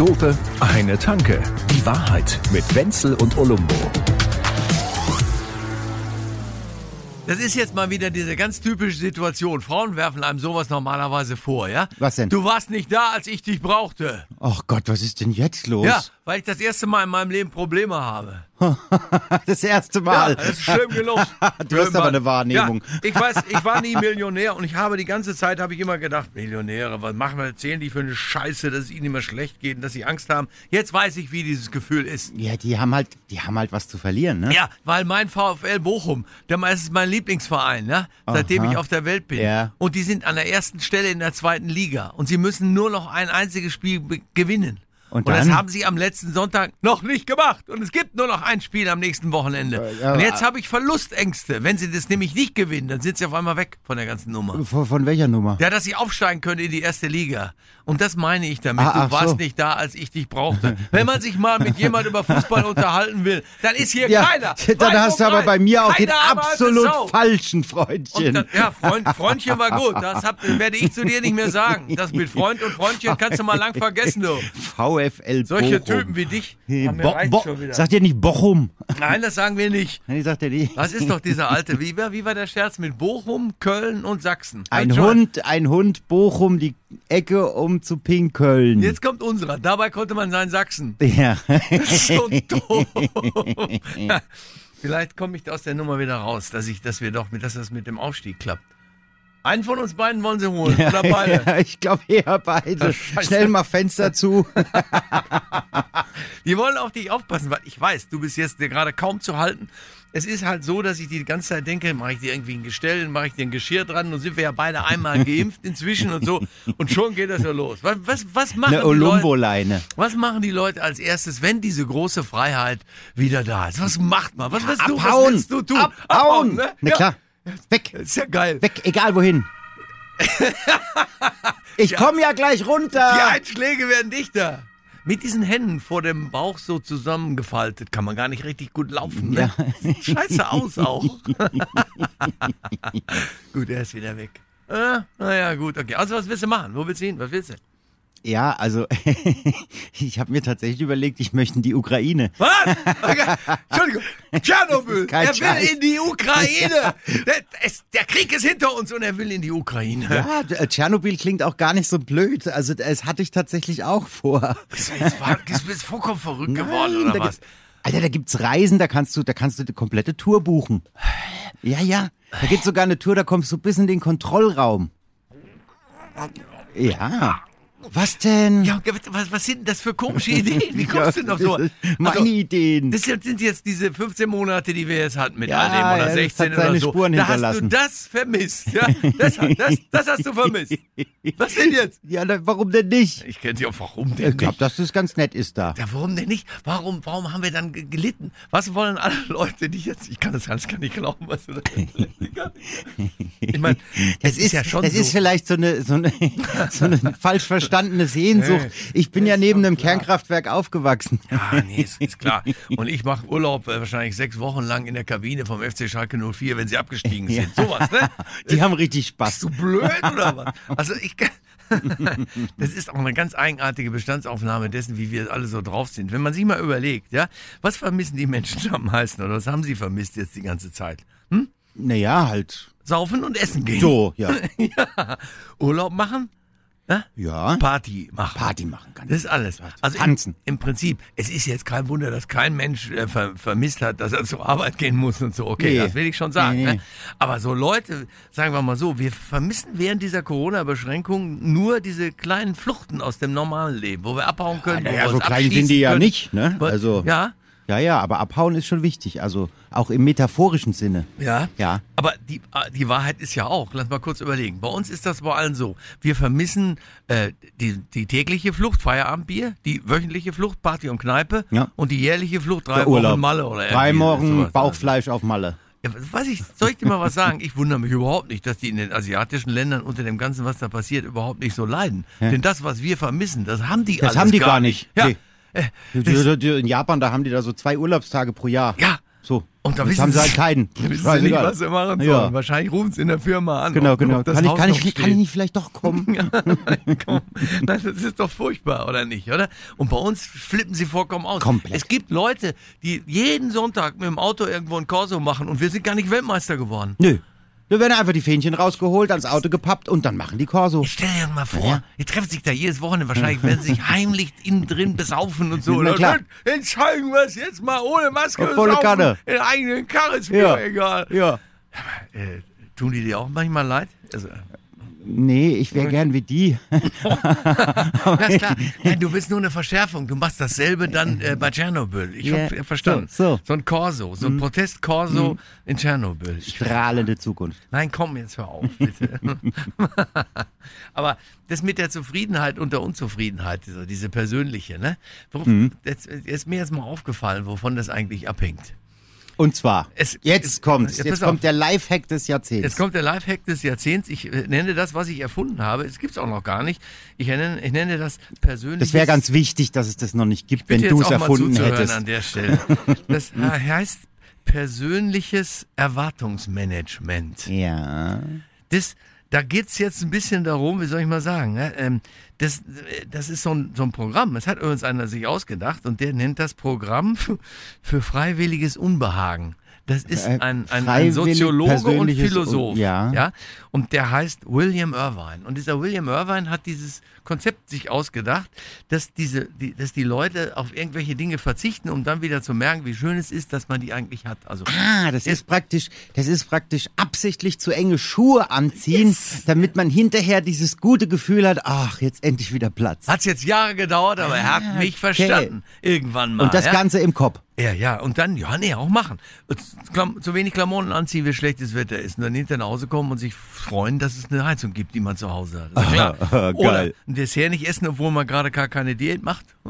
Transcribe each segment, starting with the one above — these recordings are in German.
Dope, eine Tanke. Die Wahrheit mit Wenzel und Olumbo. Das ist jetzt mal wieder diese ganz typische Situation. Frauen werfen einem sowas normalerweise vor, ja? Was denn? Du warst nicht da, als ich dich brauchte. Ach Gott, was ist denn jetzt los? Ja, weil ich das erste Mal in meinem Leben Probleme habe. Das erste Ja, Mal. das ist schlimm genug. Du hast aber eine Wahrnehmung. Ja, ich weiß, ich war nie Millionär und ich habe die ganze Zeit, habe ich immer gedacht, Millionäre, was machen wir, erzählen die für eine Scheiße, dass es ihnen immer schlecht geht und dass sie Angst haben. Jetzt weiß ich, wie dieses Gefühl ist. Ja, die haben halt, die haben halt was zu verlieren, ne? Ja, weil mein VfL Bochum, der das ist mein Lieblingsverein, ne? seitdem Aha. ich auf der Welt bin. Ja. Und die sind an der ersten Stelle in der zweiten Liga. Und sie müssen nur noch ein einziges Spiel gewinnen. Und das dann? haben sie am letzten Sonntag noch nicht gemacht. Und es gibt nur noch ein Spiel am nächsten Wochenende. Ja, und jetzt habe ich Verlustängste. Wenn sie das nämlich nicht gewinnen, dann sind sie auf einmal weg von der ganzen Nummer. Von, von welcher Nummer? Ja, dass sie aufsteigen können in die erste Liga. Und das meine ich damit. Ah, du warst so. nicht da, als ich dich brauchte. Wenn man sich mal mit jemand über Fußball unterhalten will, dann ist hier ja, keiner. dann hast du aber Rein, bei mir auch den absolut falschen Und Freundchen. dann, ja, Freund, Freundchen war gut. Das hab, werde ich zu dir nicht mehr sagen. Das mit Freund und Freundchen kannst du mal lang vergessen, du. VfL Solche Bochum. Typen wie dich. Haben mir Bo schon wieder. sagt ihr nicht Bochum? Nein, das sagen wir nicht. Nee, sagt er nicht. Das ist doch dieser alte. Wie war, wie war der Scherz mit Bochum, Köln und Sachsen? Ein Schon. Hund, ein Hund, Bochum, die Ecke um zu pinkeln. Jetzt kommt unserer. Dabei konnte man sein Sachsen. ja. so doof. Vielleicht komme ich aus der Nummer wieder raus, dass ich, dass wir doch, dass das mit dem Aufstieg klappt. Einen von uns beiden wollen sie holen oder beide. ja, ich glaube eher beide. Scheiße. Schnell mal Fenster zu. Die wollen auf dich aufpassen, weil ich weiß, du bist jetzt gerade kaum zu halten. Es ist halt so, dass ich die ganze Zeit denke, mache ich dir irgendwie ein Gestell, mache ich dir ein Geschirr dran und sind wir ja beide einmal geimpft inzwischen und so. Und schon geht das ja los. Was, was, was machen Eine die Leute? Olumbo-Leine. Was machen die Leute als erstes, wenn diese große Freiheit wieder da ist? Was macht man? Was willst du, was Abhauen. willst du tun? Abhauen. ne? Na Ja. Weg. Ist ja geil. Weg, egal wohin. Ich komme ja gleich runter. Die Einschläge werden dichter. Mit diesen Händen vor dem Bauch so zusammengefaltet kann man gar nicht richtig gut laufen. Ne? Sieht scheiße aus auch. gut, er ist wieder weg. Äh, naja, gut, okay. Also was willst du machen? Wo willst du hin? Was willst du? Ja, also ich habe mir tatsächlich überlegt, ich möchte in die Ukraine. Was? Okay. Entschuldigung. Tschernobyl. Er will Scheiß. in die Ukraine. Der, es, der Krieg ist hinter uns und er will in die Ukraine. Ja, äh, Tschernobyl klingt auch gar nicht so blöd. Also das hatte ich tatsächlich auch vor. Bist du jetzt, war- bist du jetzt vollkommen verrückt geworden Nein, oder da was? gibt- Alter, da gibt's Reisen, da kannst du, da kannst du die komplette Tour buchen. Ja, ja. Da gibt's sogar eine Tour, da kommst du bis in den Kontrollraum. Ja. Was denn? Ja, was, was sind das für komische Ideen? Wie kommst du denn auf so? Meine Also, Ideen. Das sind jetzt diese 15 Monate, die wir jetzt hatten mit Ja, all dem ja, oder das 16 hat seine oder so. Spuren da hast du das vermisst. Ja? Das, das, das hast du vermisst. Was denn jetzt? Ja, na, warum denn nicht? Ich kenne dich auch. Warum denn Ich glaube, nicht? dass das ganz nett ist da. Ja, warum denn nicht? Warum, warum haben wir dann ge- gelitten? Was wollen alle Leute, die jetzt. Ich kann das alles gar nicht glauben, was du da Ich meine, es ist, ja schon das so. ist vielleicht so eine, so eine, so eine falsch verstandene Sehnsucht. Ich bin ja neben einem klar. Kernkraftwerk aufgewachsen. Ja, nee, ist, ist klar. Und ich mache Urlaub äh, wahrscheinlich sechs Wochen lang in der Kabine vom FC Schalke 04, wenn sie abgestiegen sind. Sowas, ne? Die haben richtig Spaß. Bist du blöd oder was? Also ich. Das ist auch eine ganz eigenartige Bestandsaufnahme dessen, wie wir alle so drauf sind. Wenn man sich mal überlegt, ja, was vermissen die Menschen am meisten oder was haben sie vermisst jetzt die ganze Zeit? Naja, halt. Saufen und essen gehen. So, ja. ja. Urlaub machen, Ja. Party machen. Party machen kann. Das ist alles. Also Tanzen. Im, Im Prinzip, es ist jetzt kein Wunder, dass kein Mensch äh, ver, vermisst hat, dass er zur Arbeit gehen muss und so. Okay, Nee. das will ich schon sagen. Nee, nee. Ne? Aber so Leute, sagen wir mal so, wir vermissen während dieser Corona-Beschränkung nur diese kleinen Fluchten aus dem normalen Leben, wo wir abhauen können. wo Naja, wir so klein sind die ja können. nicht, ne? Also. Ja, Ja, ja, aber abhauen ist schon wichtig. Also auch im metaphorischen Sinne. Ja. Ja. Aber die, äh, die Wahrheit ist ja auch, lass mal kurz überlegen. Bei uns ist das bei allen so. Wir vermissen äh, die, die tägliche Flucht, Feierabendbier, die wöchentliche Flucht, Party und Kneipe Ja. und die jährliche Flucht, drei Der Urlaub. Wochen Malle oder Drei Wochen sowas. Bauchfleisch auf Malle. Ja, was ich, soll ich dir mal was sagen? Ich wundere mich überhaupt nicht, dass die in den asiatischen Ländern unter dem Ganzen, was da passiert, überhaupt nicht so leiden. Denn das, was wir vermissen, das haben die Das haben die gar gar nicht. Ja, Nee. Äh, In Japan, da haben die da so zwei Urlaubstage pro Jahr. ja. So. Und da wissen haben sie halt keinen. Wissen Sie nicht, was sie machen sollen. Ja. Wahrscheinlich rufen sie in der Firma an. Genau, genau. Kann ich, kann, ich, kann ich nicht vielleicht doch kommen? Komm. Nein, das ist doch furchtbar, oder nicht, oder? Und bei uns flippen sie vollkommen aus. Komplett. Es gibt Leute, die jeden Sonntag mit dem Auto irgendwo ein Corso machen und wir sind gar nicht Weltmeister geworden. Nö. Da werden einfach die Fähnchen rausgeholt, ans Auto gepappt und dann machen die Corso. Ich stell dir mal vor, Ja. die treffen sich da jedes Wochenende, wahrscheinlich werden sie sich heimlich innen drin besaufen und so. Na klar. Dann zeigen wir es jetzt mal ohne Maske. Auf volle Kanne. In eigenen Karre ist mir Ja. egal. Ja. Äh, tun die dir auch manchmal leid? Also, Nee, ich wäre gern wie die. Ist klar. Nein, du willst nur eine Verschärfung. Du machst dasselbe dann äh, bei Tschernobyl. Ich Ja, hab äh, verstanden. so, so. ein Corso, so ein Protest-Corso in Tschernobyl. Ich, Strahlende Zukunft. nein, komm, jetzt hör auf, bitte. Aber das mit der Zufriedenheit und der Unzufriedenheit, so diese persönliche, ne? Worauf, jetzt, jetzt ist mir jetzt mal aufgefallen, wovon das eigentlich abhängt. Und zwar, Es- jetzt es- kommt's. jetzt Jetzt pass auf. kommt der Lifehack des Jahrzehnts. Jetzt kommt der Lifehack des Jahrzehnts. Ich äh, nenne das, was ich erfunden habe. Es gibt's auch noch gar nicht. Ich nenne, ich nenne das persönlich. das wäre ganz wichtig, dass es das noch nicht gibt, wenn du es erfunden mal hättest. an der Stelle. Das heißt persönliches Erwartungsmanagement. Ja. Das, da geht's jetzt ein bisschen darum, wie soll ich mal sagen, ne? ähm, das, das ist so ein, so ein Programm. Das hat übrigens einer sich ausgedacht und der nennt das Programm für freiwilliges Unbehagen. Das ist Äh, ein, ein, ein Soziologe und Philosoph. Un- ja. ja. Und der heißt William Irvine. Und dieser William Irvine hat dieses Konzept sich ausgedacht, dass diese, die, dass die Leute auf irgendwelche Dinge verzichten, um dann wieder zu merken, wie schön es ist, dass man die eigentlich hat. Also Ah, das ist praktisch, das ist praktisch absichtlich zu enge Schuhe anziehen, damit man hinterher dieses gute Gefühl hat, ach, jetzt endlich wieder Platz. Hat's jetzt Jahre gedauert, aber er hat mich verstanden. Irgendwann mal. Und das ja? Ganze im Kopf. Ja, ja, und dann, ja, nee, auch machen. Zu wenig Klamotten anziehen, wie schlechtes Wetter ist. Und dann hinterher nach Hause kommen und sich freuen, dass es eine Heizung gibt, die man zu Hause hat. Ist ja. Geil. Oder ein Dessert nicht essen, obwohl man gerade gar keine Diät macht.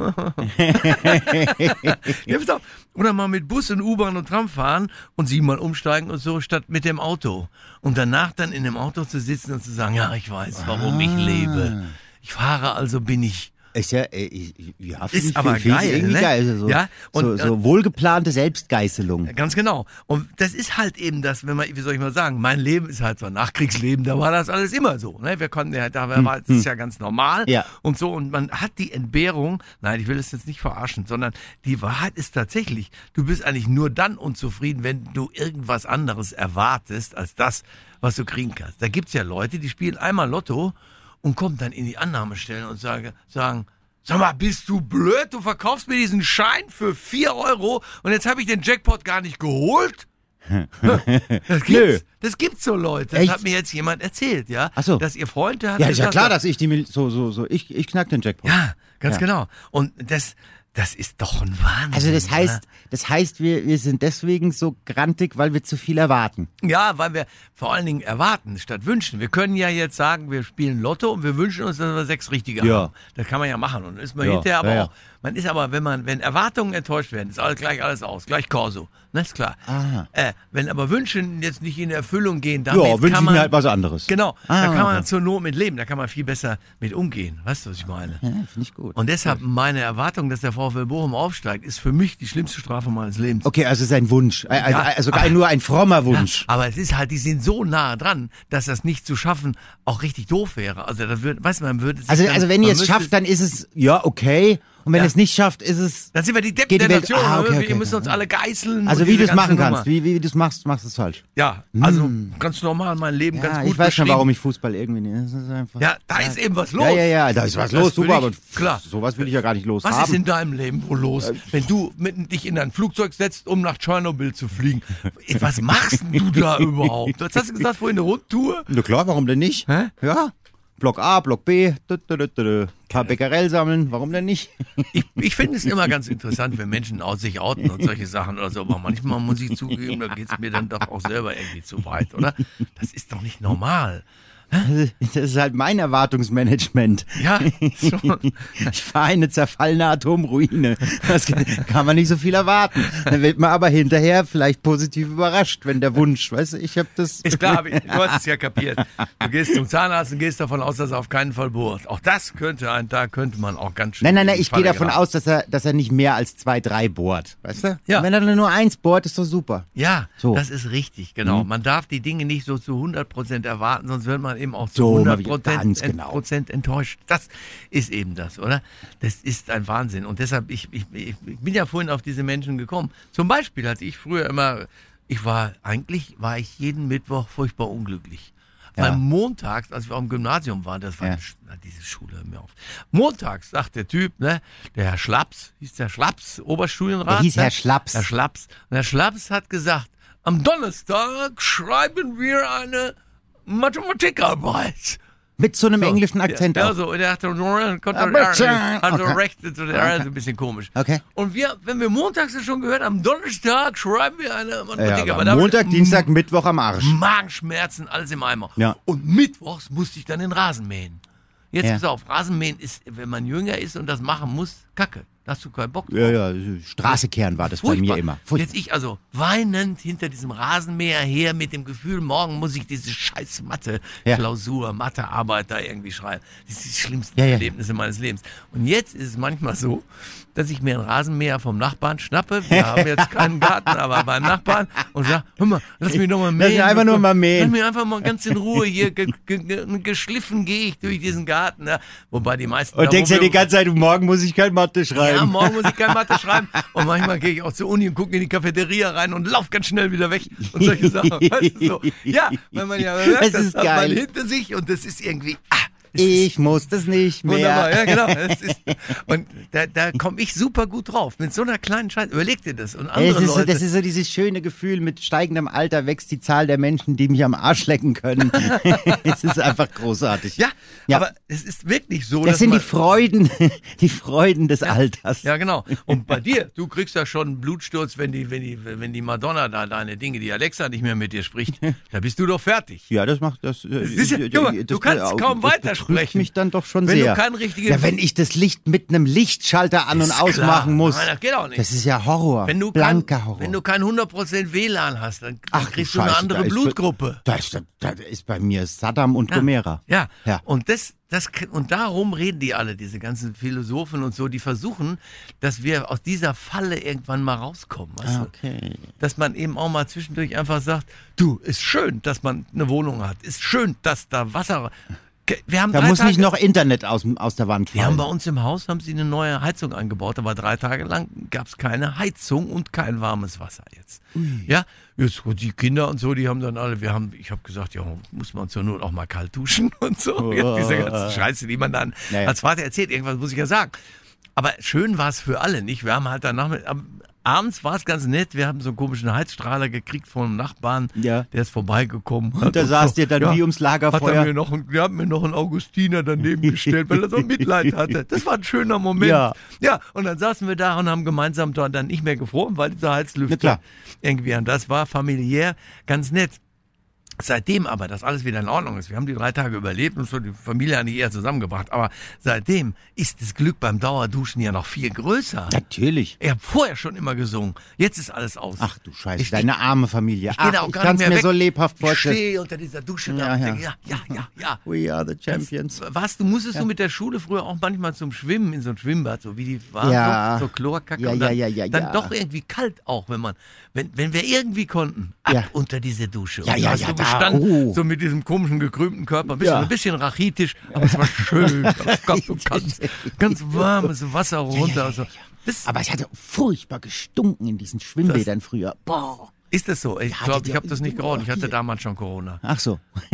ja, pass auf. Oder mal mit Bus und U-Bahn und Tram fahren und siebenmal umsteigen und so, statt mit dem Auto. Und danach dann in dem Auto zu sitzen und zu sagen, ja, ich weiß, warum Ah. ich lebe. Ich fahre, also bin ich. Ist ja, äh, ich- ja, Ist aber ich geil, ne? geil. Also So, Ja, und- so, so wohlgeplante Selbstgeißelung. Ganz genau. Und das ist halt eben das, wenn man, wie soll ich mal sagen, mein Leben ist halt so ein Nachkriegsleben, da war das alles immer so. Ne? Wir konnten ja, da war das ist ja ganz normal Ja. und so. Und man hat die Entbehrung, nein, ich will das jetzt nicht verarschen, sondern die Wahrheit ist tatsächlich, du bist eigentlich nur dann unzufrieden, wenn du irgendwas anderes erwartest als das, was du kriegen kannst. Da gibt's ja Leute, die spielen einmal Lotto und kommen dann in die Annahmestellen und sagen, sagen Sag mal, bist du blöd? Du verkaufst mir diesen Schein für 4 Euro und jetzt habe ich den Jackpot gar nicht geholt? das gibt's, das gibt's so Leute. Das Echt? hat mir jetzt jemand erzählt, ja? Ach so. Dass ihr Freund der hat Ja, ist ja klar, dass ich die, Mil- so, so, so, ich, ich knack den Jackpot. Ja, ganz Ja. genau. Und das, das ist doch ein Wahnsinn. Also das heißt, oder? das heißt, wir, wir sind deswegen so grantig, weil wir zu viel erwarten. Ja, weil wir vor allen Dingen erwarten statt wünschen. Wir können ja jetzt sagen, wir spielen Lotto und wir wünschen uns, dass wir sechs richtige Ja. haben. Das kann man ja machen. Und ist man Ja, hinterher aber ja, auch. Man ist aber, wenn man, wenn Erwartungen enttäuscht werden, ist alles gleich alles aus, gleich Corso. Ne, ist klar. Äh, wenn aber Wünsche jetzt nicht in Erfüllung gehen, dann Ja, wünsche kann ich man mir halt was anderes. Genau, Ah, da kann man okay. zur Not mit leben, da kann man viel besser mit umgehen. Weißt du, was ich meine? Ja, finde ich gut. Und deshalb meine Erwartung, dass der VfL Bochum aufsteigt, ist für mich die schlimmste Strafe meines Lebens. Okay, also ist ein Wunsch. Also, Ja, also aber- nur ein frommer Wunsch. Aber es ist halt, die sind so nah dran, dass das nicht zu schaffen auch richtig doof wäre. Also das würde, weißt du, man würde Also, dann, also wenn ihr es schafft, dann ist es, ja, okay. Und wenn Ja. es nicht schafft, ist es, dann sind wir die Deppen der Welt- Nation. Ah, okay, okay, wir müssen uns alle geißeln. also wie du es machen ganze kannst, Nummer. wie, wie du es machst, machst du es falsch. Ja, also ganz normal mein Leben Ja, ganz gut ich weiß schon, warum ich Fußball irgendwie nicht. Das ist einfach, Ja, da ist eben was los. Ja, ja, ja, da ist was Das los, super, ich- aber klar. sowas will ich ja gar nicht los Was haben. ist in deinem Leben wohl los, wenn du mitten dich in ein Flugzeug setzt, um nach Tschernobyl zu fliegen? Was machst du da überhaupt? Was hast du gesagt, vorhin eine Rundtour? Na klar, warum denn nicht? Hä? Ja. Block A, Block B, paar Becquerel sammeln, warum denn nicht? Ich, ich finde es immer ganz interessant, wenn Menschen sich outen und solche Sachen oder so. Aber manchmal muss ich zugeben, da geht es mir dann doch auch selber irgendwie zu weit, oder? Das ist doch nicht normal. Das ist halt mein Erwartungsmanagement. Ja, so. Ich fahre eine zerfallene Atomruine. Das kann man nicht so viel erwarten. Dann wird man aber hinterher vielleicht positiv überrascht, wenn der Wunsch, weißt du, ich habe das. Ist klar, du hast es ja kapiert. Du gehst zum Zahnarzt und gehst davon aus, dass er auf keinen Fall bohrt. Auch das könnte ein, da könnte man auch ganz schön. Nein, nein, nein, ich gehe davon aus, dass er, dass er nicht mehr als zwei, drei bohrt. Weißt du? Ja. Und wenn er nur eins bohrt, ist doch super. Ja, So. Mhm. das ist richtig, genau. Man darf die Dinge nicht so zu 100% erwarten, sonst wird man eben auch zu So, mal 100% wieder ganz ent- genau. Prozent enttäuscht. Das ist eben das, oder? Das ist ein Wahnsinn. Und deshalb, ich, ich, ich bin ja vorhin auf diese Menschen gekommen. Zum Beispiel hatte ich früher immer, ich war, eigentlich war ich jeden Mittwoch furchtbar unglücklich. Ja. Weil montags, als wir am Gymnasium waren, das war Ja. diese Schule, hör mir auf. Montags sagt der Typ, ne, der Herr Schlaps, hieß der Schlaps, Oberstudienrat. Der hieß ne? Herr Schlaps. Herr Schlaps. Und Herr Schlaps hat gesagt, am Donnerstag schreiben wir eine Mathematikarbeit. Mit so einem englischen Akzent ja, auch. so, und er hatte, konnte, also Okay. recht, so, der Okay. ist ein bisschen komisch. Okay. Und wir, wenn wir montags das schon gehört, am Donnerstag schreiben wir eine Ja, Mathematikarbeit. aber ich- Montag, Dienstag, Mittwoch am Arsch. Magenschmerzen, alles im Eimer. Ja. Und mittwochs musste ich dann den Rasen mähen. Jetzt Ja. pass auf, Rasenmähen ist, wenn man jünger ist und das machen muss, kacke. Hast du keinen Bock drauf. Ja, ja, Straße kehren war das bei Furchtbar. mir immer. Furchtbar. Jetzt ich also weinend hinter diesem Rasenmäher her mit dem Gefühl, morgen muss ich diese scheiß Mathe, Ja. Klausur, Mathearbeit da irgendwie schreiben. Das ist die schlimmsten Ja, ja. Erlebnisse meines Lebens. Und jetzt ist es manchmal so, dass ich mir einen Rasenmäher vom Nachbarn schnappe. Wir haben jetzt keinen Garten, aber beim Nachbarn und sage, hör mal, lass mich doch mal Lass mähen. mich einfach nur mal mähen. Lass mich einfach mal ganz in Ruhe hier. Ge ge ge geschliffen gehe ich durch diesen Garten. Ja. Wobei die meisten... Und denkst ja die ganze Zeit, morgen muss ich kein Mathe schreiben. Ja, morgen muss ich kein Mathe schreiben. Und manchmal gehe ich auch zur Uni und gucke in die Cafeteria rein und lauf ganz schnell wieder weg. Und solche Sachen. Weißt du, so. Ja, weil man ja merkt, Das das, ist hat man hinter sich und das ist irgendwie. Ist ich muss das nicht mehr. Wunderbar, ja genau. Ist, und da, da komme ich super gut drauf. Mit so einer kleinen Scheiße. Überleg dir das. Und andere Es ist, so, Leute. das ist so dieses schöne Gefühl, mit steigendem Alter wächst die Zahl der Menschen, die mich am Arsch lecken können. es ist einfach großartig. ja, Ja. aber es ist wirklich so, Das sind die Freuden, die Freuden des Alters. Ja, genau. Und bei dir, du kriegst ja schon einen Blutsturz, wenn die, wenn die, wenn die Madonna da deine Dinge, die Alexa nicht mehr mit dir spricht. Da bist du doch fertig. Ja, das macht das. äh, du, äh, Junge, du kannst das kaum betrübt weitersprechen. mich dann doch schon Wenn du sehr. kein richtiges- ja, wenn ich das Licht mit einem Lichtschalter an und ausmachen klar. muss. Nein, das geht auch nicht. Das ist ja Horror. Wenn du Blanker kein, Horror. Wenn du kein 100% WLAN hast, dann, Ach, kriegst du du eine Scheiße, andere da Blutgruppe. Da ist, da ist bei mir Saddam und Gomera. Ja. Ja. Und das, das, und darum reden die alle, diese ganzen Philosophen und so, die versuchen, dass wir aus dieser Falle irgendwann mal rauskommen. Weißt du? Okay. Dass man eben auch mal zwischendurch einfach sagt, du, ist schön, dass man eine Wohnung hat, ist schön, dass da Wasser. Wir haben Da muss Tage, nicht noch Internet aus, aus der Wand Wir haben bei fallen. uns im Haus haben sie eine neue Heizung eingebaut, aber drei Tage lang gab es keine Heizung und kein warmes Wasser jetzt. Ja, jetzt die Kinder und so, die haben dann alle, wir haben, ich habe gesagt, ja, muss man zur Not auch mal kalt duschen und so. Ja, diese ganze Scheiße, die man dann Ja, ja. als Vater erzählt, irgendwas muss ich ja sagen. Aber schön war es für alle, nicht? Wir haben halt danach, abends war es ganz nett, wir haben so einen komischen Heizstrahler gekriegt von einem Nachbarn, Ja. der ist vorbeigekommen. Und da saßt ihr dann wie ums Hat er Lagerfeuer. mir noch, einen- der hat mir noch einen Augustiner daneben gestellt, weil er so Mitleid hatte. Das war ein schöner Moment. Ja. ja, und dann saßen wir da und haben gemeinsam dort dann nicht mehr gefroren, weil dieser Heizlüfter klar. irgendwie, und das war familiär ganz nett. Seitdem aber, dass alles wieder in Ordnung ist, wir haben die drei Tage überlebt und so die Familie eigentlich eher zusammengebracht, aber seitdem ist das Glück beim Dauerduschen ja noch viel größer. Natürlich. Ich habe vorher schon immer gesungen, jetzt ist alles aus. Ach du Scheiße, Ich- deine arme Familie. ich da Ach, ich kann es mir weg. so lebhaft Ich vorstellen. stehe unter dieser Dusche da Ja, und ja. denke, ja, ja, ja, ja. We are the champions. Was, du musstest du mit der Schule früher auch manchmal zum Schwimmen in so ein Schwimmbad, so wie die waren, Ja. so, so Chlorkacke Ja, dann, ja, ja, ja, dann ja. doch irgendwie kalt auch, wenn man, wenn, wenn wir irgendwie konnten, ab Ja. unter diese Dusche. Ja, ja, ja, da, gestanden, oh. so mit diesem komischen gekrümmten Körper, ein bisschen, Ja. ein bisschen rachitisch, aber es war schön, so ganz, ganz warmes Wasser runter. Also, Aber es hatte furchtbar gestunken in diesen Schwimmbädern früher. Boah. ist das so? Ich Ja, glaube, ich habe das nicht geraucht. Ich hatte damals schon Corona. Ach so.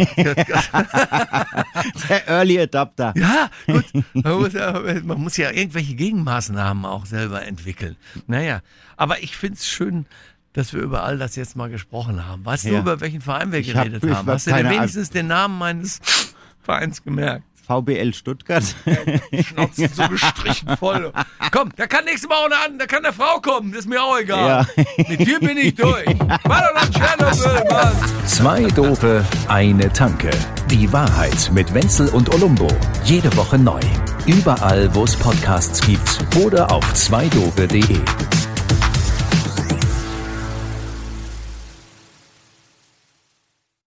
Der Early Adapter. Ja, gut. Man muss ja, man muss ja irgendwelche Gegenmaßnahmen auch selber entwickeln. Naja, aber ich find's schön, dass wir über all das jetzt mal gesprochen haben. Weißt du, Ja. über welchen Verein wir Ich hab- geredet ich haben? hab Hast du dir keine Ahnung. wenigstens den Namen meines Vereins gemerkt? VBL Stuttgart. Schnauze so gestrichen voll. Komm, da kann nächstes Mal auch eine an, da kann eine Frau kommen, das ist mir auch egal. Mit dir bin ich durch. War doch nach Tschernobyl, Mann. Zwei Dope, eine Tanke. Die Wahrheit mit Wenzel und Olumbo. Jede Woche neu. Überall, wo es Podcasts gibt oder auf zweidobe.de.